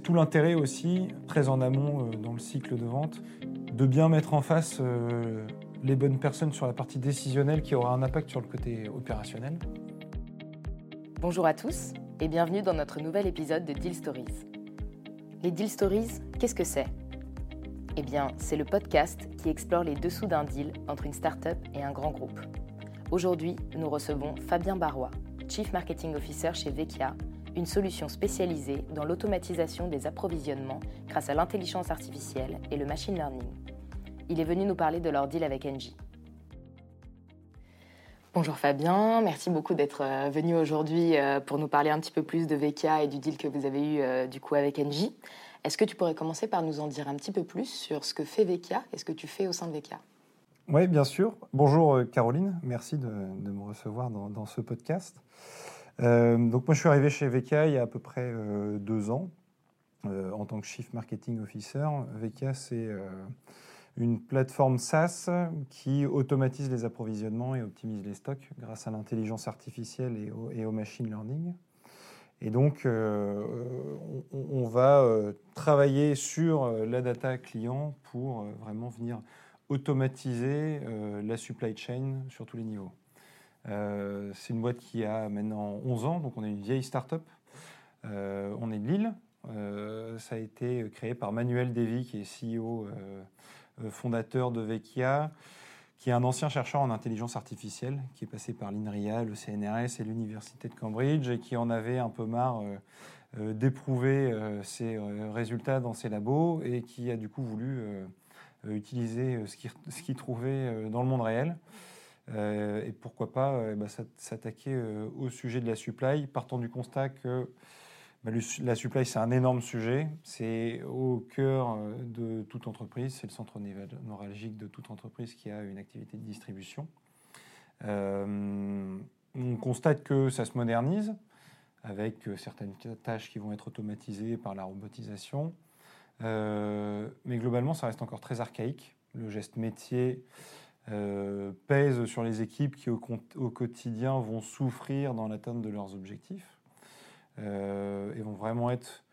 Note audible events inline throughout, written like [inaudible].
c'est tout l'intérêt aussi, très en amont dans le cycle de vente, de bien mettre en face les bonnes personnes sur la partie décisionnelle qui aura un impact sur le côté opérationnel. Bonjour à tous et bienvenue dans notre nouvel épisode de Deal Stories. Les Deal Stories, qu'est-ce que c'est? Eh bien, c'est le podcast qui explore les dessous d'un deal entre une start-up et un grand groupe. Aujourd'hui, nous recevons Fabien Barrois, Chief Marketing Officer chez Vecchia, une solution spécialisée dans l'automatisation des approvisionnements grâce à l'intelligence artificielle et le machine learning. Il est venu nous parler de leur deal avec Engie. Bonjour Fabien, merci beaucoup d'être euh, venu aujourd'hui euh, pour nous parler un petit peu plus de VK et du deal que vous avez eu euh, du coup avec Engie. Est-ce que tu pourrais commencer par nous en dire un petit peu plus sur ce que fait VK et ce que tu fais au sein de VK Oui, bien sûr. Bonjour Caroline, merci de, me recevoir dans, ce podcast. Donc moi je suis arrivé chez VK il y a à peu près deux ans en tant que Chief Marketing Officer. VK c'est une plateforme SaaS qui automatise les approvisionnements et optimise les stocks grâce à l'intelligence artificielle et au, machine learning. Et donc, euh, on, va euh, travailler sur euh, la data client pour vraiment venir automatiser la supply chain sur tous les niveaux. C'est une boîte qui a maintenant 11 ans, donc on est une vieille start-up. on est de Lille. ça a été créé par Manuel Devy, qui est CEO euh, fondateur de Vecchia, qui est un ancien chercheur en intelligence artificielle, qui est passé par l'INRIA, le CNRS et l'Université de Cambridge, et qui en avait un peu marre euh, euh, d'éprouver ses résultats dans ses labos, et qui a du coup voulu utiliser ce qu'il trouvait dans le monde réel. Et pourquoi pas bah, s'attaquer au sujet de la supply, partant du constat que bah, la supply, c'est un énorme sujet. C'est au cœur euh, de toute entreprise. C'est le centre neuralgique de toute entreprise qui a une activité de distribution. Euh, on constate que ça se modernise avec euh, certaines tâches qui vont être automatisées par la robotisation. mais globalement, ça reste encore très archaïque. Le geste métier pèse sur les équipes qui, au quotidien, vont souffrir dans l'atteinte de leurs objectifs euh, et vont vraiment être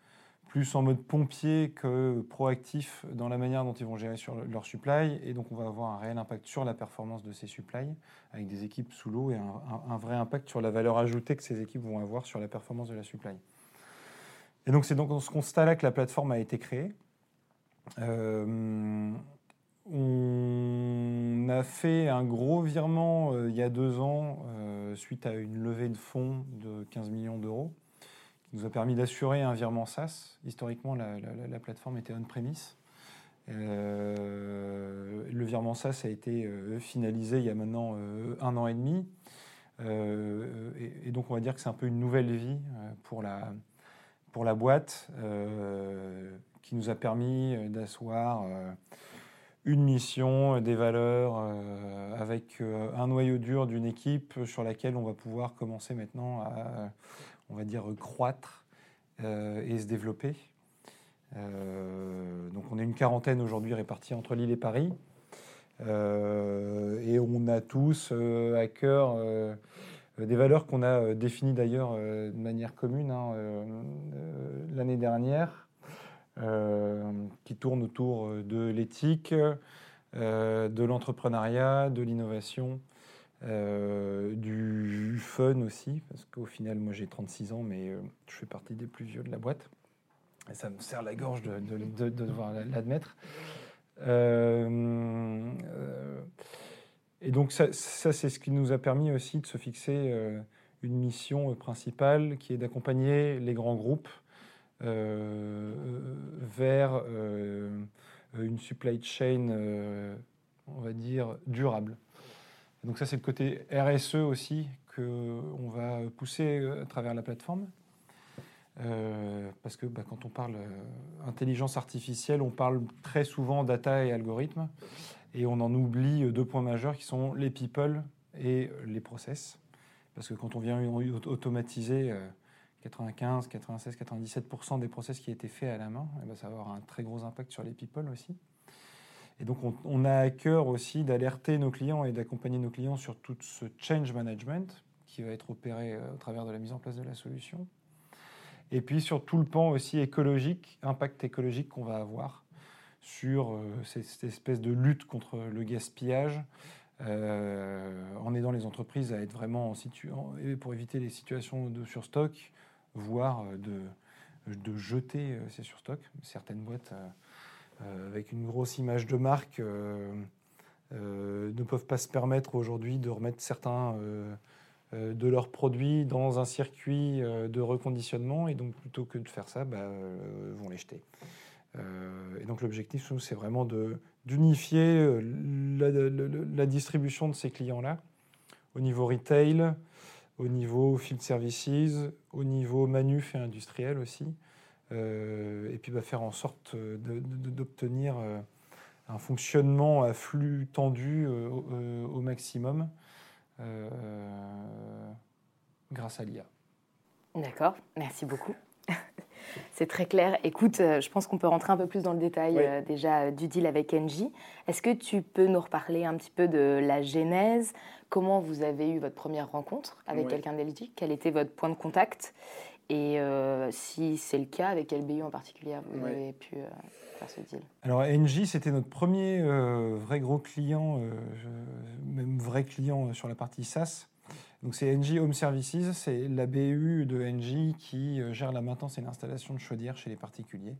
plus en mode pompier que proactif dans la manière dont ils vont gérer sur leur supply. Et donc, on va avoir un réel impact sur la performance de ces supplies avec des équipes sous l'eau et un, vrai impact sur la valeur ajoutée que ces équipes vont avoir sur la performance de la supply. Et donc, c'est donc dans ce constat-là que la plateforme a été créée. Euh, on a fait un gros virement euh, il y a deux ans euh, suite à une levée de fonds de 15 millions d'euros qui nous a permis d'assurer un virement SaaS. Historiquement, la, plateforme était on-premise. Euh, le virement SaaS a été finalisé il y a maintenant un an et demi. Et, donc, on va dire que c'est un peu une nouvelle vie pour la, pour la boîte qui nous a permis d'asseoir une mission, des valeurs, avec un noyau dur d'une équipe sur laquelle on va pouvoir commencer maintenant à on va dire, croître euh, et se développer. Euh, donc on est une quarantaine aujourd'hui répartie entre Lille et Paris. Euh, et on a tous à cœur des valeurs qu'on a définies d'ailleurs de manière commune hein, l'année dernière, qui tournent autour de l'éthique, de l'entrepreneuriat, de l'innovation euh, du fun aussi, parce qu'au final, moi j'ai 36 ans, mais euh, je fais partie des plus vieux de la boîte. Et ça me serre la gorge de, de, devoir l'admettre. Euh, et donc ça c'est ce qui nous a permis aussi de se fixer une mission principale qui est d'accompagner les grands groupes vers une supply chain, on va dire, durable. Donc ça, c'est le côté RSE aussi qu'on va pousser euh, à travers la plateforme. Euh, parce que bah, quand on parle euh, intelligence artificielle, on parle très souvent data et algorithmes, et on en oublie deux points majeurs qui sont les people et les process. Parce que quand on vient automatiser 95, 96, 97% des process qui étaient faits à la main, eh ben, ça va avoir un très gros impact sur les people aussi. Et donc, on, a à cœur aussi d'alerter nos clients et d'accompagner nos clients sur tout ce change management qui va être opéré euh, au travers de la mise en place de la solution. Et puis sur tout le pan aussi écologique, impact écologique qu'on va avoir sur euh, cette, espèce de lutte contre le gaspillage, euh, en aidant les entreprises à être vraiment en situation, pour éviter les situations de surstock, voire de, de jeter ces surstocks. Certaines boîtes avec une grosse image de marque ne peuvent pas se permettre aujourd'hui de remettre certains euh, de leurs produits dans un circuit euh, de reconditionnement et donc plutôt que de faire ça, bah, euh, vont les jeter. et donc l'objectif, c'est vraiment d'unifier la, distribution de ces clients-là au niveau retail, au niveau field services, au niveau manuf et industriel aussi, et puis bah, faire en sorte d'obtenir un fonctionnement à flux tendu au maximum euh, grâce à l'IA. D'accord, merci beaucoup. [laughs] C'est très clair. Écoute, euh, je pense qu'on peut rentrer un peu plus dans le détail euh, déjà du deal avec Engie. Est-ce que tu peux nous reparler un petit peu de la genèse? Comment vous avez eu votre première rencontre avec quelqu'un d'Engie Quel était votre point de contact? Et si c'est le cas, avec quel BU en particulier vous avez pu alors Engie, c'était notre premier euh, vrai gros client, euh, même vrai client sur la partie SaaS. Donc c'est Engie Home Services, c'est la BU de Engie qui euh, gère la maintenance et l'installation de chaudières chez les particuliers.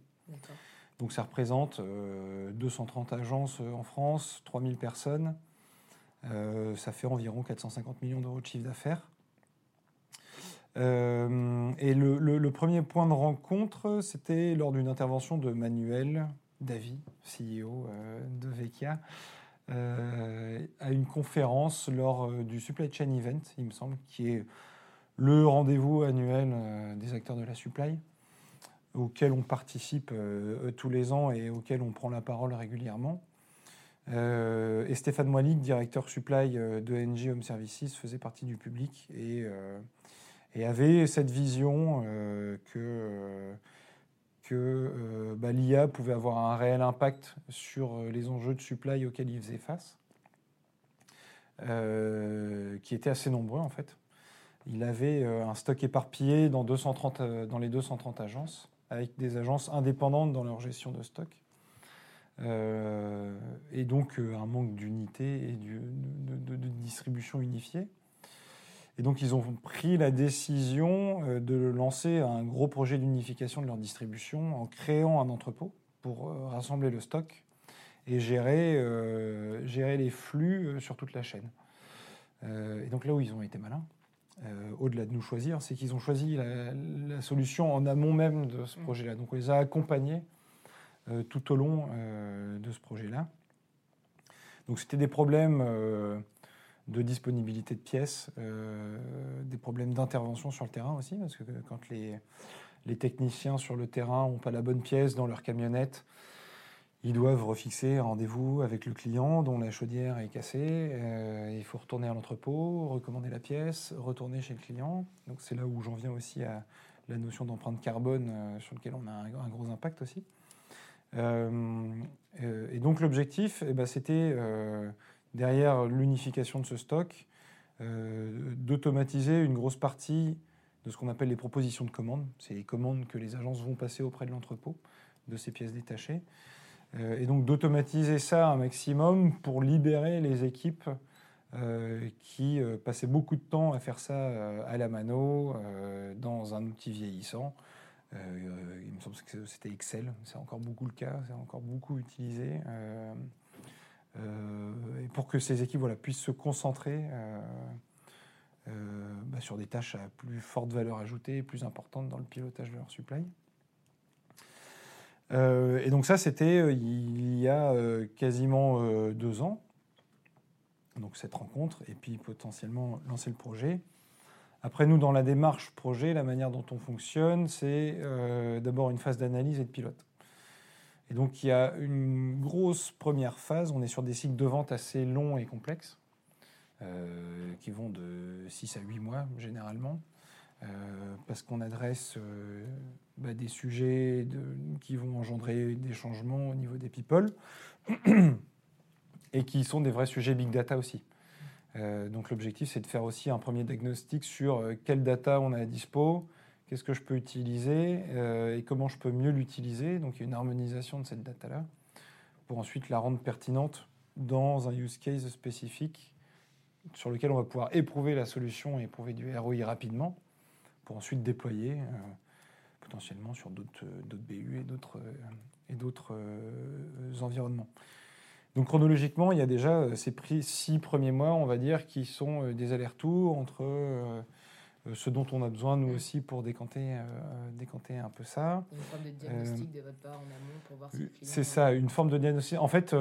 Donc ça représente 230 agences en France, 3000 personnes. ça fait environ 450 millions d'euros de chiffre d'affaires. Euh, et le, premier point de rencontre, c'était lors d'une intervention de Manuel Davy, CEO euh, de Vecchia, euh, à une conférence lors du Supply Chain Event, il me semble, qui est le rendez-vous annuel des acteurs de la supply, auquel on participe tous les ans et auquel on prend la parole régulièrement. et Stéphane Moilic, directeur supply de NG Home Services, faisait partie du public et avait cette vision euh, que, euh, que euh, bah, l'IA pouvait avoir un réel impact sur les enjeux de supply auxquels il faisait face, qui étaient assez nombreux en fait. Il avait un stock éparpillé dans, 230, dans les 230 agences, avec des agences indépendantes dans leur gestion de stock. et donc un manque d'unité et de, distribution unifiée. Et donc, ils ont pris la décision euh, de lancer un gros projet d'unification de leur distribution en créant un entrepôt pour euh, rassembler le stock et gérer, euh, gérer les flux sur toute la chaîne. et donc, là où ils ont été malins, au-delà de nous choisir, c'est qu'ils ont choisi la, solution en amont même de ce mmh. projet-là. Donc, on les a accompagnés tout au long de ce projet-là. Donc, c'était des problèmes de disponibilité de pièces, euh, des problèmes d'intervention sur le terrain aussi, parce que quand les, techniciens sur le terrain n'ont pas la bonne pièce dans leur camionnette, ils doivent refixer un rendez-vous avec le client dont la chaudière est cassée. Euh, il faut retourner à l'entrepôt, recommander la pièce, retourner chez le client. Donc c'est là où j'en viens aussi à la notion d'empreinte carbone euh, sur lequel on a un, gros impact aussi. et donc l'objectif, eh ben, c'était derrière l'unification de ce stock, euh, d'automatiser une grosse partie de ce qu'on appelle les propositions de commandes. C'est les commandes que les agences vont passer auprès de l'entrepôt de ces pièces détachées. Euh, et donc d'automatiser ça un maximum pour libérer les équipes euh, qui passaient beaucoup de temps à faire ça à la mano, dans un outil vieillissant. il me semble que c'était Excel, c'est encore beaucoup le cas, c'est encore beaucoup utilisé. Euh, pour que ces équipes puissent se concentrer euh, euh, bah, sur des tâches à plus forte valeur ajoutée, plus importantes dans le pilotage de leur supply. et donc ça, c'était il y a quasiment deux ans, donc cette rencontre, et puis potentiellement lancer le projet. Après, nous, dans la démarche projet, la manière dont on fonctionne, c'est d'abord une phase d'analyse et de pilote. Et donc il y a une grosse première phase, on est sur des cycles de vente assez longs et complexes, euh, qui vont de 6 à 8 mois généralement, euh, parce qu'on adresse euh, bah, des sujets qui vont engendrer des changements au niveau des people, [clears throat] et qui sont des vrais sujets big data aussi. donc l'objectif c'est de faire aussi un premier diagnostic sur quelle data on a à dispo, qu'est-ce que je peux utiliser et comment je peux mieux l'utiliser. Donc il y a une harmonisation de cette data-là pour ensuite la rendre pertinente dans un use case spécifique sur lequel on va pouvoir éprouver la solution et éprouver du ROI rapidement pour ensuite déployer potentiellement sur d'autres BU et d'autres environnements. Donc chronologiquement, il y a déjà euh, ces six premiers mois, on va dire, qui sont euh, des allers-retours entre euh, ce dont on a besoin, nous aussi, pour décanter, décanter un peu ça. Une forme de diagnostic de votre part en amont pour voir si C'est ça, une forme de diagnostic. En fait,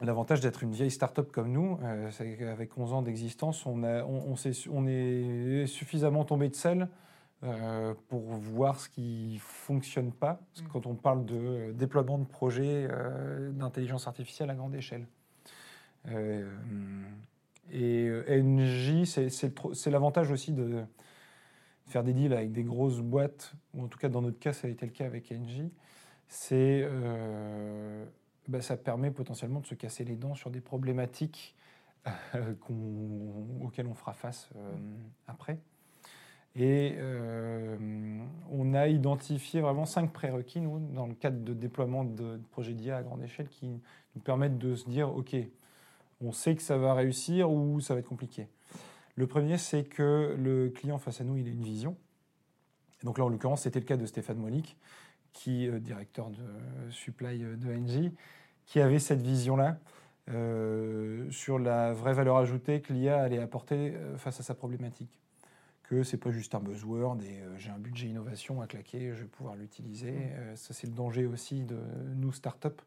l'avantage d'être une vieille start-up comme nous, c'est qu'avec 11 ans d'existence, on, on, on est suffisamment tombé de sel euh, pour voir ce qui fonctionne pas, mm. quand on parle de déploiement de projets euh, d'intelligence artificielle à grande échelle. Euh, et NJ, c'est l'avantage aussi de faire des deals avec des grosses boîtes, ou en tout cas dans notre cas, ça a été le cas avec NJ. C'est, bah, ça permet potentiellement de se casser les dents sur des problématiques auxquelles on fera face après. Et euh, on a identifié vraiment cinq prérequis, nous, dans le cadre de déploiement de projets d'IA à grande échelle, qui nous permettent de se dire, OK, on sait que ça va réussir ou ça va être compliqué. Le premier, c'est que le client face à nous, il a une vision. donc là, en l'occurrence, c'était le cas de Stéphane Molic, qui est directeur de supply de NG, qui avait cette vision-là euh, sur la vraie valeur ajoutée que l'IA allait apporter euh, face à sa problématique que c'est pas juste un buzzword et euh, j'ai un budget innovation à claquer, je vais pouvoir l'utiliser. Mm. Euh, ça, c'est le danger aussi de nous, start-up.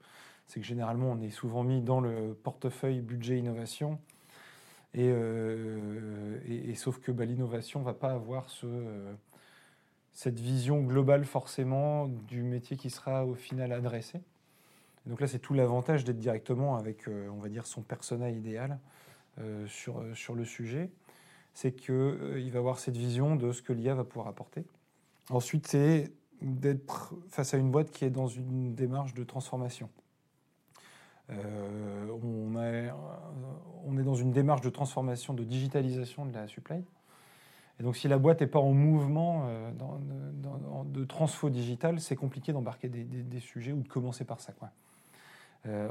C'est que généralement, on est souvent mis dans le portefeuille budget innovation. Et, euh, sauf que bah, l'innovation ne va pas avoir ce, cette vision globale forcément du métier qui sera au final adressé. donc là, c'est tout l'avantage d'être directement avec, on va dire, son persona idéal sur, sur le sujet c'est qu'il euh, va avoir cette vision de ce que l'IA va pouvoir apporter. Ensuite, c'est d'être face à une boîte qui est dans une démarche de transformation. Euh, on, est, on, est, dans une démarche de transformation, de digitalisation de la supply. Et donc, si la boîte n'est pas en mouvement euh, de transfo digital, c'est compliqué d'embarquer des, sujets ou de commencer par ça.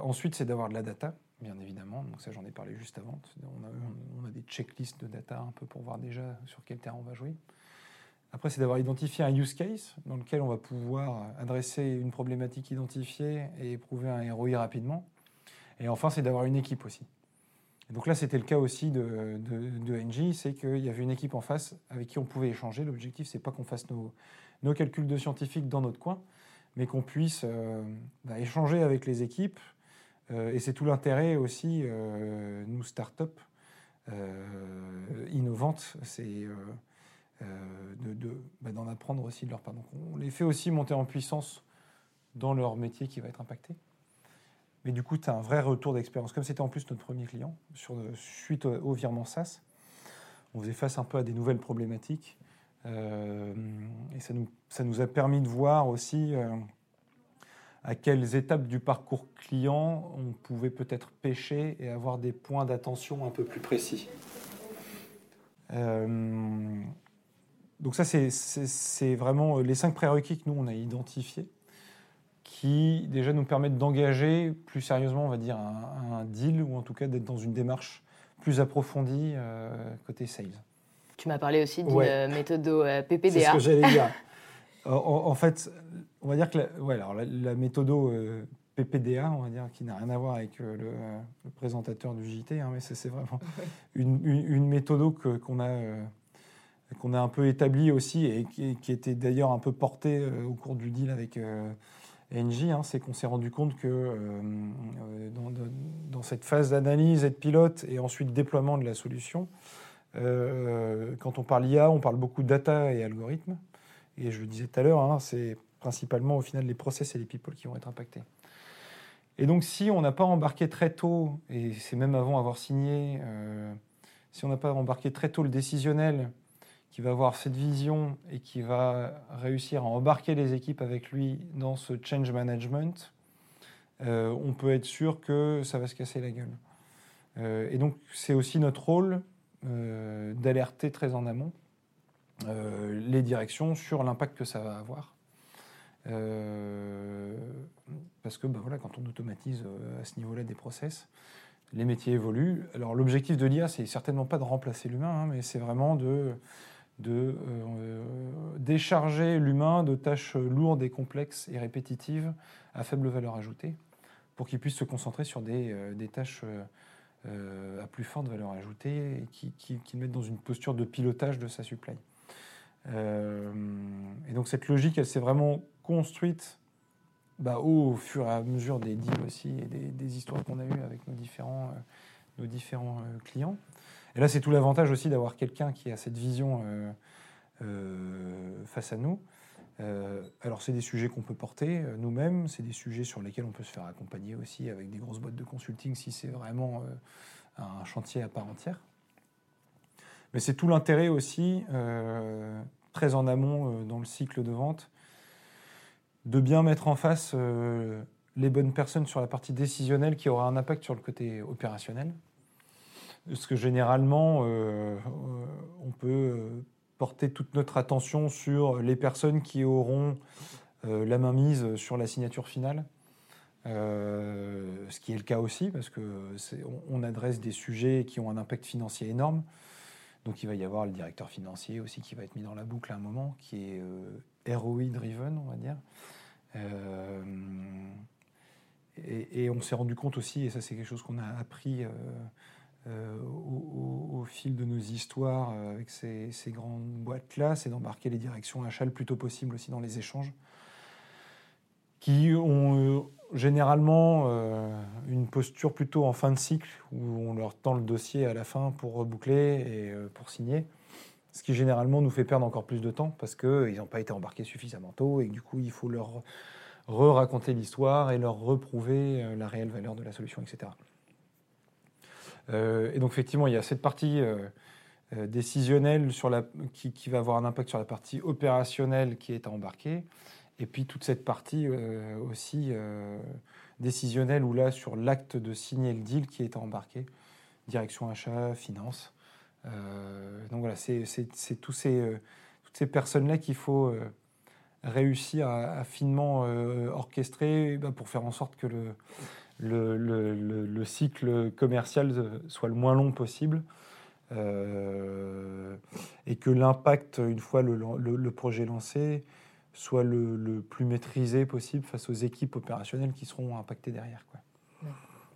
Ensuite, c'est d'avoir de la data bien évidemment. Donc ça, j'en ai parlé juste avant. On a, des checklists de data un peu pour voir déjà sur quel terrain on va jouer. Après, c'est d'avoir identifié un use case dans lequel on va pouvoir adresser une problématique identifiée et éprouver un ROI rapidement. Et enfin, c'est d'avoir une équipe aussi. Donc là, c'était le cas aussi de, NG, c'est qu'il y avait une équipe en face avec qui on pouvait échanger. L'objectif, c'est pas qu'on fasse nos, calculs de scientifiques dans notre coin, mais qu'on puisse euh, bah, échanger avec les équipes, euh, et c'est tout l'intérêt aussi, euh, nous, start-up innovantes, c'est bah, d'en apprendre aussi de leur part. Donc on les fait aussi monter en puissance dans leur métier qui va être impacté. Mais du coup, tu as un vrai retour d'expérience. Comme c'était en plus notre premier client, sur, suite au, virement SaaS, on faisait face un peu à des nouvelles problématiques. et ça nous, a permis de voir aussi à quelles étapes du parcours client on pouvait peut-être pêcher et avoir des points d'attention un peu plus précis. Euh, donc ça, c'est vraiment les cinq prérequis que nous, on a identifiés, qui déjà nous permettent d'engager plus sérieusement, on va dire, un, deal, ou en tout cas d'être dans une démarche plus approfondie euh, côté sales. Tu m'as parlé aussi d'une méthode PPDA. C'est ce que j'allais dire. [laughs] en, fait, on va dire que la, alors la, méthode euh, PPDA, on va dire, qui n'a rien à voir avec euh, euh, le, présentateur du JT, hein, mais c'est vraiment une, une, méthode qu'on a, qu'on a un peu établie aussi et qui, était d'ailleurs un peu portée au cours du deal avec NJ, hein, c'est qu'on s'est rendu compte que dans, dans, cette phase d'analyse et de pilote et ensuite déploiement de la solution, quand on parle IA, on parle beaucoup de data et algorithmes. Et je le disais tout à l'heure, hein, c'est principalement au final les process et les people qui vont être impactés. Et donc si on n'a pas embarqué très tôt, et c'est même avant avoir signé, euh, si on n'a pas embarqué très tôt le décisionnel qui va avoir cette vision et qui va réussir à embarquer les équipes avec lui dans ce change management, euh, on peut être sûr que ça va se casser la gueule. Euh, et donc c'est aussi notre rôle d'alerter très en amont les directions sur l'impact que ça va avoir. parce que bah, voilà, quand on automatise à ce niveau-là des process, les métiers évoluent. Alors l'objectif de l'IA, c'est certainement pas de remplacer l'humain, hein, mais c'est vraiment de, de euh, décharger l'humain de tâches lourdes et complexes et répétitives à faible valeur ajoutée, pour qu'il puisse se concentrer sur des, euh, tâches euh, à plus forte valeur ajoutée et qui, qui, mettent dans une posture de pilotage de sa supply. et donc cette logique, elle s'est vraiment construite bah, au fur et à mesure des deals aussi et des, histoires qu'on a eues avec nos différents, clients. Et là, c'est tout l'avantage aussi d'avoir quelqu'un qui a cette vision euh, face à nous. alors, c'est des sujets qu'on peut porter nous-mêmes, c'est des sujets sur lesquels on peut se faire accompagner aussi avec des grosses boîtes de consulting si c'est vraiment un chantier à part entière. Mais c'est tout l'intérêt aussi, très en amont dans le cycle de vente, de bien mettre en face euh, les bonnes personnes sur la partie décisionnelle qui aura un impact sur le côté opérationnel. Parce que généralement, euh, euh, on peut porter toute notre attention sur les personnes qui auront la main mise sur la signature finale. ce qui est le cas aussi, parce qu'on on adresse des sujets qui ont un impact financier énorme. Donc il va y avoir le directeur financier aussi qui va être mis dans la boucle à un moment, qui est ROI driven, on va dire. Euh, et, on s'est rendu compte aussi, et ça c'est quelque chose qu'on a appris euh, euh, au, fil de nos histoires avec ces, grandes boîtes-là, c'est d'embarquer les directions achats le plus tôt possible aussi dans les échanges, qui ont généralement une posture plutôt en fin de cycle, où on leur tend le dossier à la fin pour reboucler et pour signer ce qui généralement nous fait perdre encore plus de temps parce qu'ils n'ont pas été embarqués suffisamment tôt et du coup il faut leur re-raconter l'histoire et leur reprouver euh, la réelle valeur de la solution, etc. Euh, et donc effectivement il y a cette partie euh, décisionnelle sur la, qui, va avoir un impact sur la partie opérationnelle qui est à embarquer et puis toute cette partie aussi décisionnelle où là sur l'acte de signer le deal qui est à embarquer, direction achat, finance. Euh, donc voilà, c'est tous ces, euh, toutes ces personnes-là qu'il faut euh, réussir à, finement orchestrer bah, pour faire en sorte que le, le, le, le, cycle commercial soit le moins long possible euh, et que l'impact, une fois le, projet lancé, soit le, plus maîtrisé possible face aux équipes opérationnelles qui seront impactées derrière. Quoi.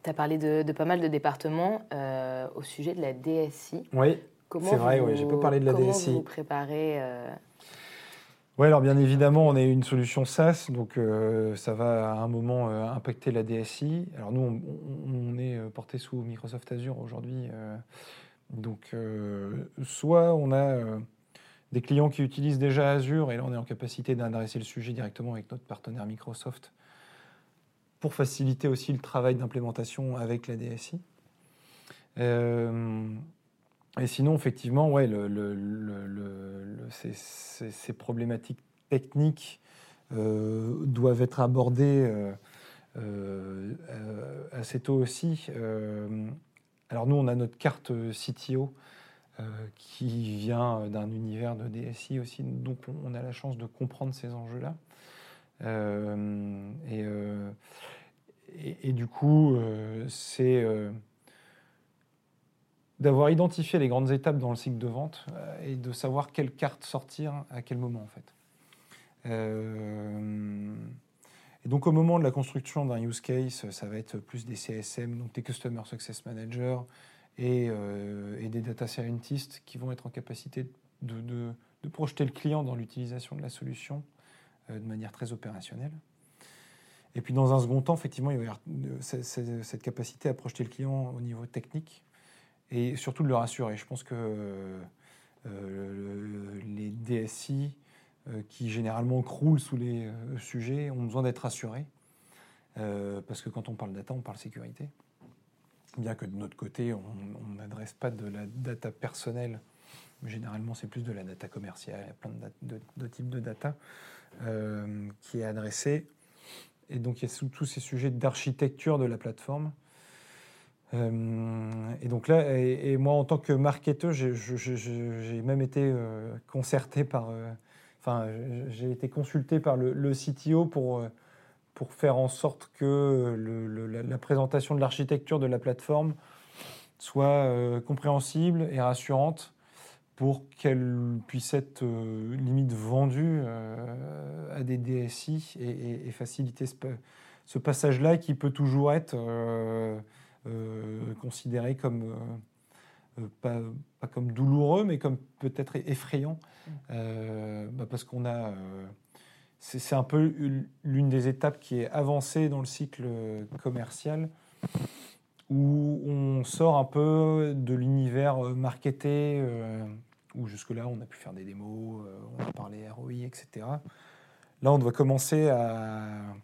Tu as parlé de, pas mal de départements euh, au sujet de la DSI. Oui, c'est vrai, oui, j'ai pas parlé de la comment DSI. Vous préparez euh... Oui, alors bien évidemment, on est une solution SaaS, donc euh, ça va à un moment euh, impacter la DSI. Alors nous, on, on est porté sous Microsoft Azure aujourd'hui. donc soit on a des clients qui utilisent déjà Azure, et là on est en capacité d'adresser le sujet directement avec notre partenaire Microsoft pour faciliter aussi le travail d'implémentation avec la DSI. Euh, et sinon, effectivement, ouais, ces, problématiques techniques euh, doivent être abordées euh, assez tôt aussi. alors nous, on a notre carte CTO qui vient d'un univers de DSI aussi, donc on a la chance de comprendre ces enjeux-là. Euh, euh, et, du coup, euh, c'est d'avoir identifié les grandes étapes dans le cycle de vente et de savoir quelle carte sortir à quel moment en fait. et donc au moment de la construction d'un use case, ça va être plus des CSM, donc des Customer Success Managers et, et des Data Scientists qui vont être en capacité de, projeter le client dans l'utilisation de la solution euh, de manière très opérationnelle. Et puis dans un second temps, effectivement, il va y avoir cette capacité à projeter le client au niveau technique et surtout de le rassurer. Je pense que euh, les DSI euh, qui généralement croulent sous les sujets ont besoin d'être rassurés. parce que quand on parle data, on parle sécurité. Bien que de notre côté, on n'adresse pas de la data personnelle, généralement c'est plus de la data commerciale, il y a plein de, types de data. Euh, qui est adressé. Et donc il y a tous ces sujets d'architecture de la plateforme. Et donc là, et, moi en tant que marketeur, j'ai même été concerté par, enfin, j'ai été consulté par le, CTO pour pour faire en sorte que la, présentation de l'architecture de la plateforme soit euh, compréhensible et rassurante pour qu'elle puisse être euh, limite vendue euh, à des DSI et, faciliter ce, passage-là qui peut toujours être considéré comme pas, pas, comme douloureux, mais comme peut-être effrayant, mmh. bah parce qu'on a c'est un peu l'une des étapes qui est avancée dans le cycle commercial, où on sort un peu de l'univers marketé, euh, où jusque-là on a pu faire des démos, euh, on a parlé ROI, etc. Là, on doit commencer à,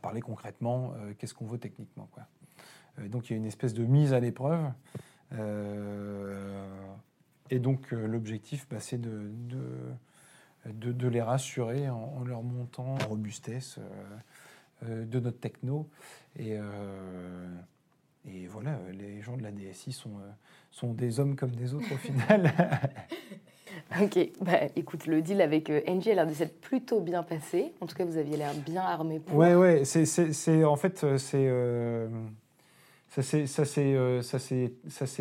parler concrètement, euh, qu'est-ce qu'on veut techniquement. Quoi. Donc il y a une espèce de mise à l'épreuve. et donc l'objectif, bah, c'est de de, les rassurer en, leur montant en robustesse euh, euh, de notre techno. Et, euh, et voilà, les gens de la DSI sont, sont des hommes comme des autres au [laughs] final. Ok, bah, écoute, le deal avec NG a l'air de s'être plutôt bien passé. En tout cas, vous aviez l'air bien armé pour. Ouais, ouais, c'est en fait, c'est. Ça s'est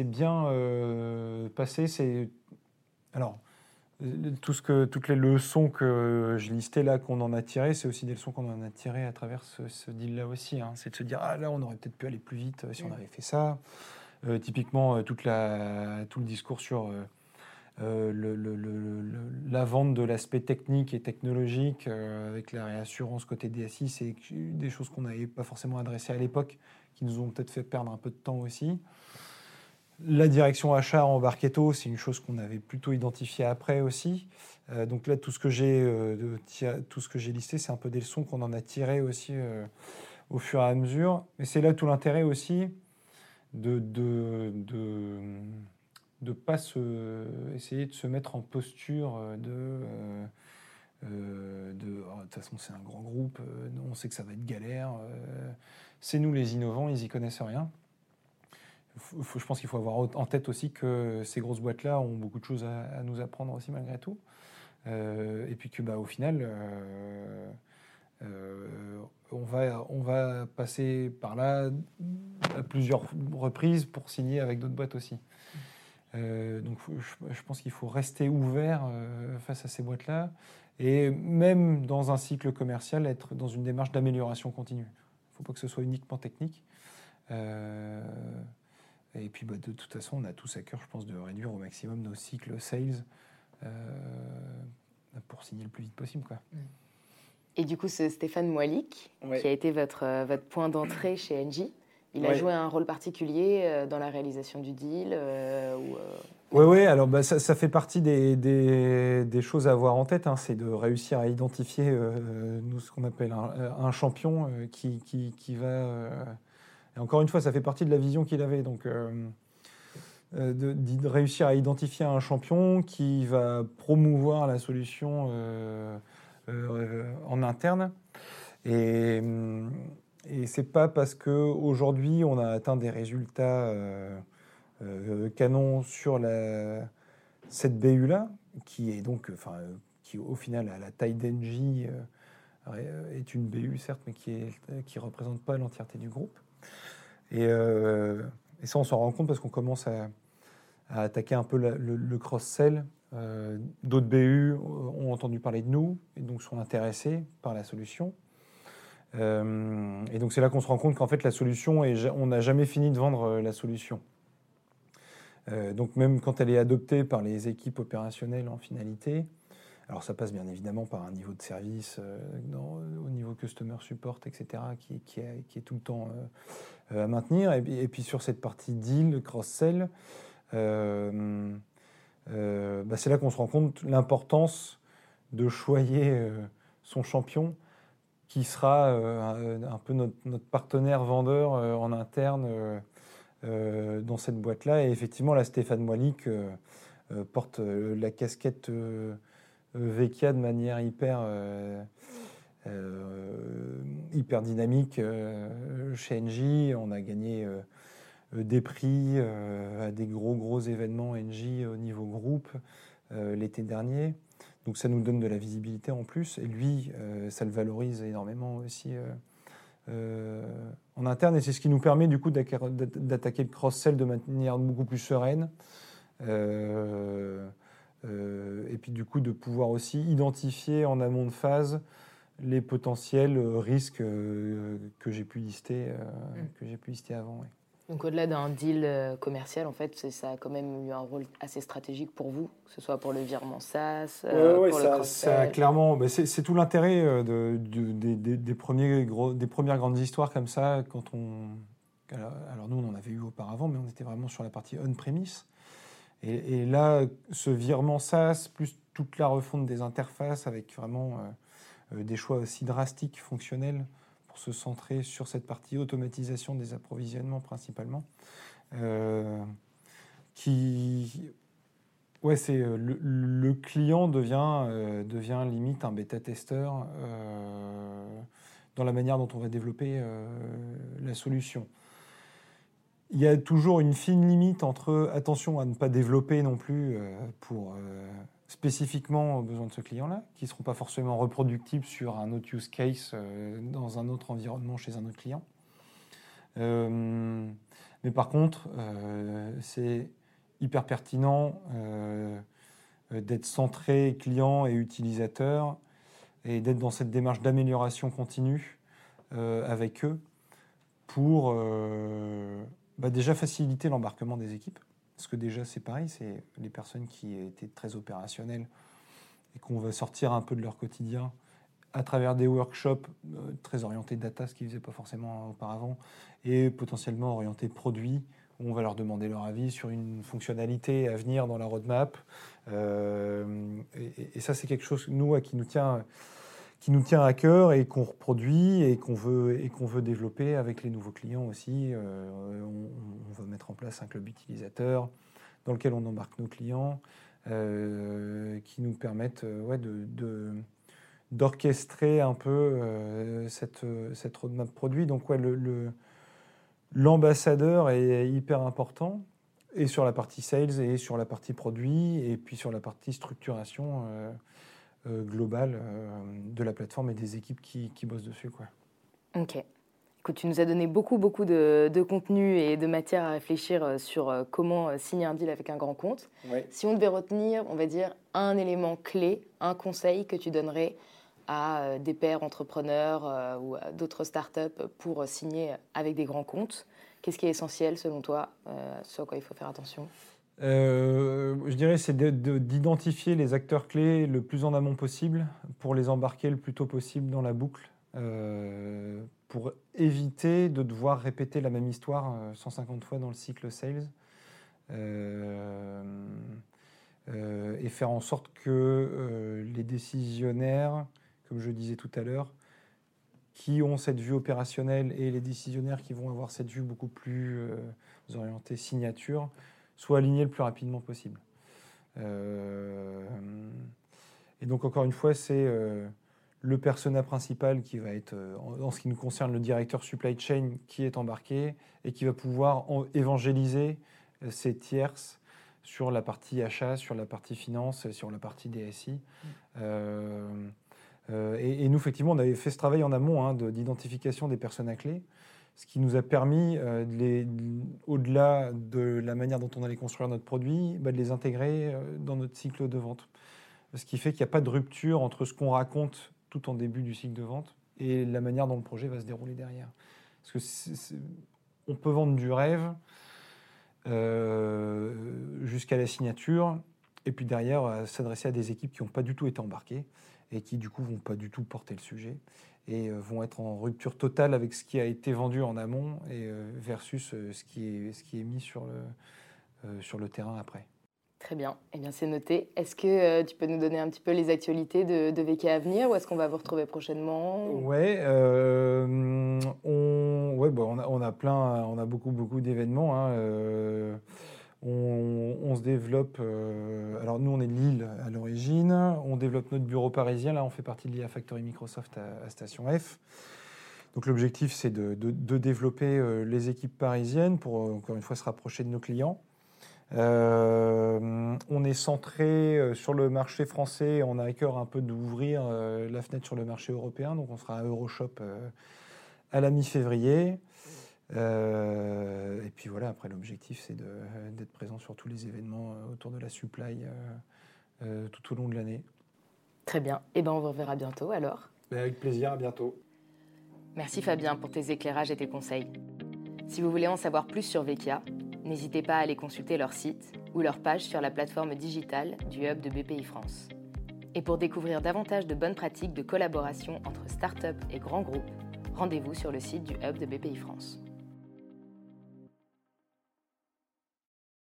bien passé. C'est alors tout ce que, toutes les leçons que je listais là, qu'on en a tirées, c'est aussi des leçons qu'on en a tirées à travers ce, deal-là aussi. Hein. C'est de se dire, ah là, on aurait peut-être pu aller plus vite euh, si on avait fait ça. Euh, typiquement, euh, toute la, tout le discours sur la vente de l'aspect technique et technologique avec la réassurance côté DSI, c'est des choses qu'on n'avait pas forcément adressées à l'époque, qui nous ont peut-être fait perdre un peu de temps aussi. La direction achat en Barquetto, c'est une chose qu'on avait plutôt identifiée après aussi. Euh, donc là, tout ce que j'ai euh, tout ce que j'ai listé, c'est un peu des leçons qu'on en a tirées aussi euh, au fur et à mesure. Mais c'est là tout l'intérêt aussi de de, de, pas se, essayer de se mettre en posture de de, oh, de toute façon c'est un grand groupe, on sait que ça va être galère. c'est nous les innovants, ils y connaissent rien je pense qu'il faut avoir en tête aussi que ces grosses boîtes-là ont beaucoup de choses à, nous apprendre aussi malgré tout. Euh, et puis que bah, au final, euh, euh, on va passer par là à plusieurs reprises pour signer avec d'autres boîtes aussi. donc je, pense qu'il faut rester ouvert face à ces boîtes-là et même dans un cycle commercial, être dans une démarche d'amélioration continue. Il ne faut pas que ce soit uniquement technique. Et puis, bah, de toute façon, on a tous à cœur, je pense, de réduire au maximum nos cycles sales euh, pour signer le plus vite possible. Quoi. Et du coup, c'est Stéphane Moilic, qui a été votre, euh, votre point d'entrée chez Engie. Il a joué un rôle particulier euh, dans la réalisation du deal Oui, oui, alors bah, ça, ça, fait partie des, des, des, choses à avoir en tête, hein. c'est de réussir à identifier nous, ce qu'on appelle un, un champion qui, qui, qui, va encore une fois, ça fait partie de la vision qu'il avait. Donc, euh, euh, de, réussir à identifier un champion qui va promouvoir la solution euh, en interne. Et, et c'est pas parce qu'aujourd'hui on a atteint des résultats canons sur cette BU-là, qui est donc, enfin, qui au final à la taille d'Engie est une BU certes, mais qui ne qui représente pas l'entièreté du groupe. Euh, et, ça, on s'en rend compte parce qu'on commence à, attaquer un peu le, cross-sell. Euh, d'autres BU ont entendu parler de nous et donc sont intéressés par la solution. Euh, et donc c'est là qu'on se rend compte qu'en fait la solution, est, on n'a jamais fini de vendre la solution. donc même quand elle est adoptée par les équipes opérationnelles en finalité, alors ça passe bien évidemment par un niveau de service euh, au niveau customer support, etc., qui, est, tout le temps euh, euh, à maintenir. Et, puis sur cette partie deal, cross-sell, bah, c'est là qu'on se rend compte l'importance de choyer son champion qui sera un, peu notre, partenaire vendeur en interne dans cette boîte-là. Et effectivement, là, Stéphane Moilic porte la casquette Vekia de manière hyper, euh, euh, hyper dynamique euh, chez Engie. On a gagné des prix à des gros gros événements NJ au niveau groupe l'été dernier. Donc ça nous donne de la visibilité en plus. Et lui, ça le valorise énormément aussi en interne. Et c'est ce qui nous permet du coup d'attaquer le cross-sell de manière beaucoup plus sereine. Euh, et puis du coup de pouvoir aussi identifier en amont de phase les potentiels risques euh, que j'ai pu lister, euh, mm. que j'ai pu lister avant. Donc au-delà d'un deal commercial, en fait, ça a quand même eu un rôle assez stratégique pour vous, que ce soit pour le virement SaaS, pour ça, le ça clairement, bah, c'est tout l'intérêt de, des, premiers gros, des premières grandes histoires comme ça. Quand on, alors, nous, on en avait eu auparavant, mais on était vraiment sur la partie on-premise. Et, là, ce virement SaaS, plus toute la refonte des interfaces avec vraiment euh, euh, des choix aussi drastiques, fonctionnels, pour se centrer sur cette partie automatisation des approvisionnements principalement, euh, qui, ouais, c'est le, client devient, devient limite un bêta-testeur dans la manière dont on va développer la solution. Il y a toujours une fine limite entre attention à ne pas développer non plus euh, pour euh, spécifiquement aux besoins de ce client-là, qui ne seront pas forcément reproductibles sur un autre use case euh, dans un autre environnement chez un autre client. mais par contre, c'est hyper pertinent d'être centré client et utilisateur et d'être dans cette démarche d'amélioration continue avec eux pour bah Déjà faciliter l'embarquement des équipes, parce que déjà c'est pareil, c'est les personnes qui étaient très opérationnelles et qu'on va sortir un peu de leur quotidien à travers des workshops euh, très orientés data, ce qu'ils ne faisaient pas forcément auparavant, et potentiellement orientés produits, où on va leur demander leur avis sur une fonctionnalité à venir dans la roadmap. Euh, et, et, ça, c'est quelque chose, nous, qui nous tient qui nous tient à cœur et qu'on reproduit et qu'on veut, et qu'on veut développer avec les nouveaux clients aussi. Euh, on, va mettre en place un club utilisateur dans lequel on embarque nos clients, euh, qui nous permettent euh, ouais, de, d'orchestrer un peu cette, cette roadmap produit. Donc ouais, le, l'ambassadeur est hyper important, et sur la partie sales, et sur la partie produit, et puis sur la partie structuration. Global euh, de la plateforme et des équipes qui, qui bossent dessus. Quoi. Ok. Écoute, tu nous as donné beaucoup, beaucoup de, de, contenu et de matière à réfléchir euh, sur comment signer un deal avec un grand compte. Si on devait retenir, on va dire, un élément clé, un conseil que tu donnerais à des pairs entrepreneurs ou à d'autres startups pour signer avec des grands comptes, qu'est-ce qui est essentiel selon toi, sur quoi il faut faire attention? Euh, je dirais c'est d'identifier les acteurs clés le plus en amont possible pour les embarquer le plus tôt possible dans la boucle euh, pour éviter de devoir répéter la même histoire 150 euh, fois dans le cycle sales et faire en sorte que les décisionnaires, comme je disais tout à l'heure, qui ont cette vue opérationnelle et les décisionnaires qui vont avoir cette vue beaucoup plus orientée signature, soit aligné le plus rapidement possible. Euh, et donc, encore une fois, c'est euh, le persona principal qui va être, euh, en, ce qui nous concerne, le directeur supply chain qui est embarqué et qui va pouvoir évangéliser ses tierces sur la partie achat, sur la partie finance, sur la partie DSI. et, nous, effectivement, on avait fait ce travail en amont hein, d'identification des personnes clés ce qui nous a permis, euh, au-delà de la manière dont on allait construire notre produit, bah, de les intégrer euh, dans notre cycle de vente. Ce qui fait qu'il n'y a pas de rupture entre ce qu'on raconte tout en début du cycle de vente et la manière dont le projet va se dérouler derrière. Parce que on peut vendre du rêve euh, jusqu'à la signature, et puis derrière s'adresser à des équipes qui n'ont pas du tout été embarquées et qui du coup vont pas du tout porter le sujet et euh, vont être en rupture totale avec ce qui a été vendu en amont et euh, versus euh, ce qui est, ce qui est mis sur le, sur le terrain après. Très bien, eh bien c'est noté. Est-ce que tu peux nous donner un petit peu les actualités de, de VK à venir ou est-ce qu'on va vous retrouver prochainement Ouais, on, ouais bon, on, a, on, a, plein, on a beaucoup beaucoup d'événements. Hein, on, se développe. Euh, alors, nous, on est de Lille à l'origine. On développe notre bureau parisien. Là, on fait partie de l'IA Factory Microsoft à, Station F. Donc l'objectif, c'est de, développer les équipes parisiennes pour, encore une fois, se rapprocher de nos clients. on est centré sur le marché français, on a à cœur un peu d'ouvrir la fenêtre sur le marché européen, donc on sera à Euroshop à la mi-février. Et puis voilà, après l'objectif, c'est d'être présent sur tous les événements autour de la supply tout au long de l'année. Très bien. Et eh ben on vous reverra bientôt alors. Ben, avec plaisir, à bientôt. Merci Fabien pour tes éclairages et tes conseils. Si vous voulez en savoir plus sur Vecchia, n'hésitez pas à aller consulter leur site ou leur page sur la plateforme digitale du Hub de BPI France. Et pour découvrir davantage de bonnes pratiques de collaboration entre start-up et grands groupes, rendez-vous sur le site du Hub de BPI France.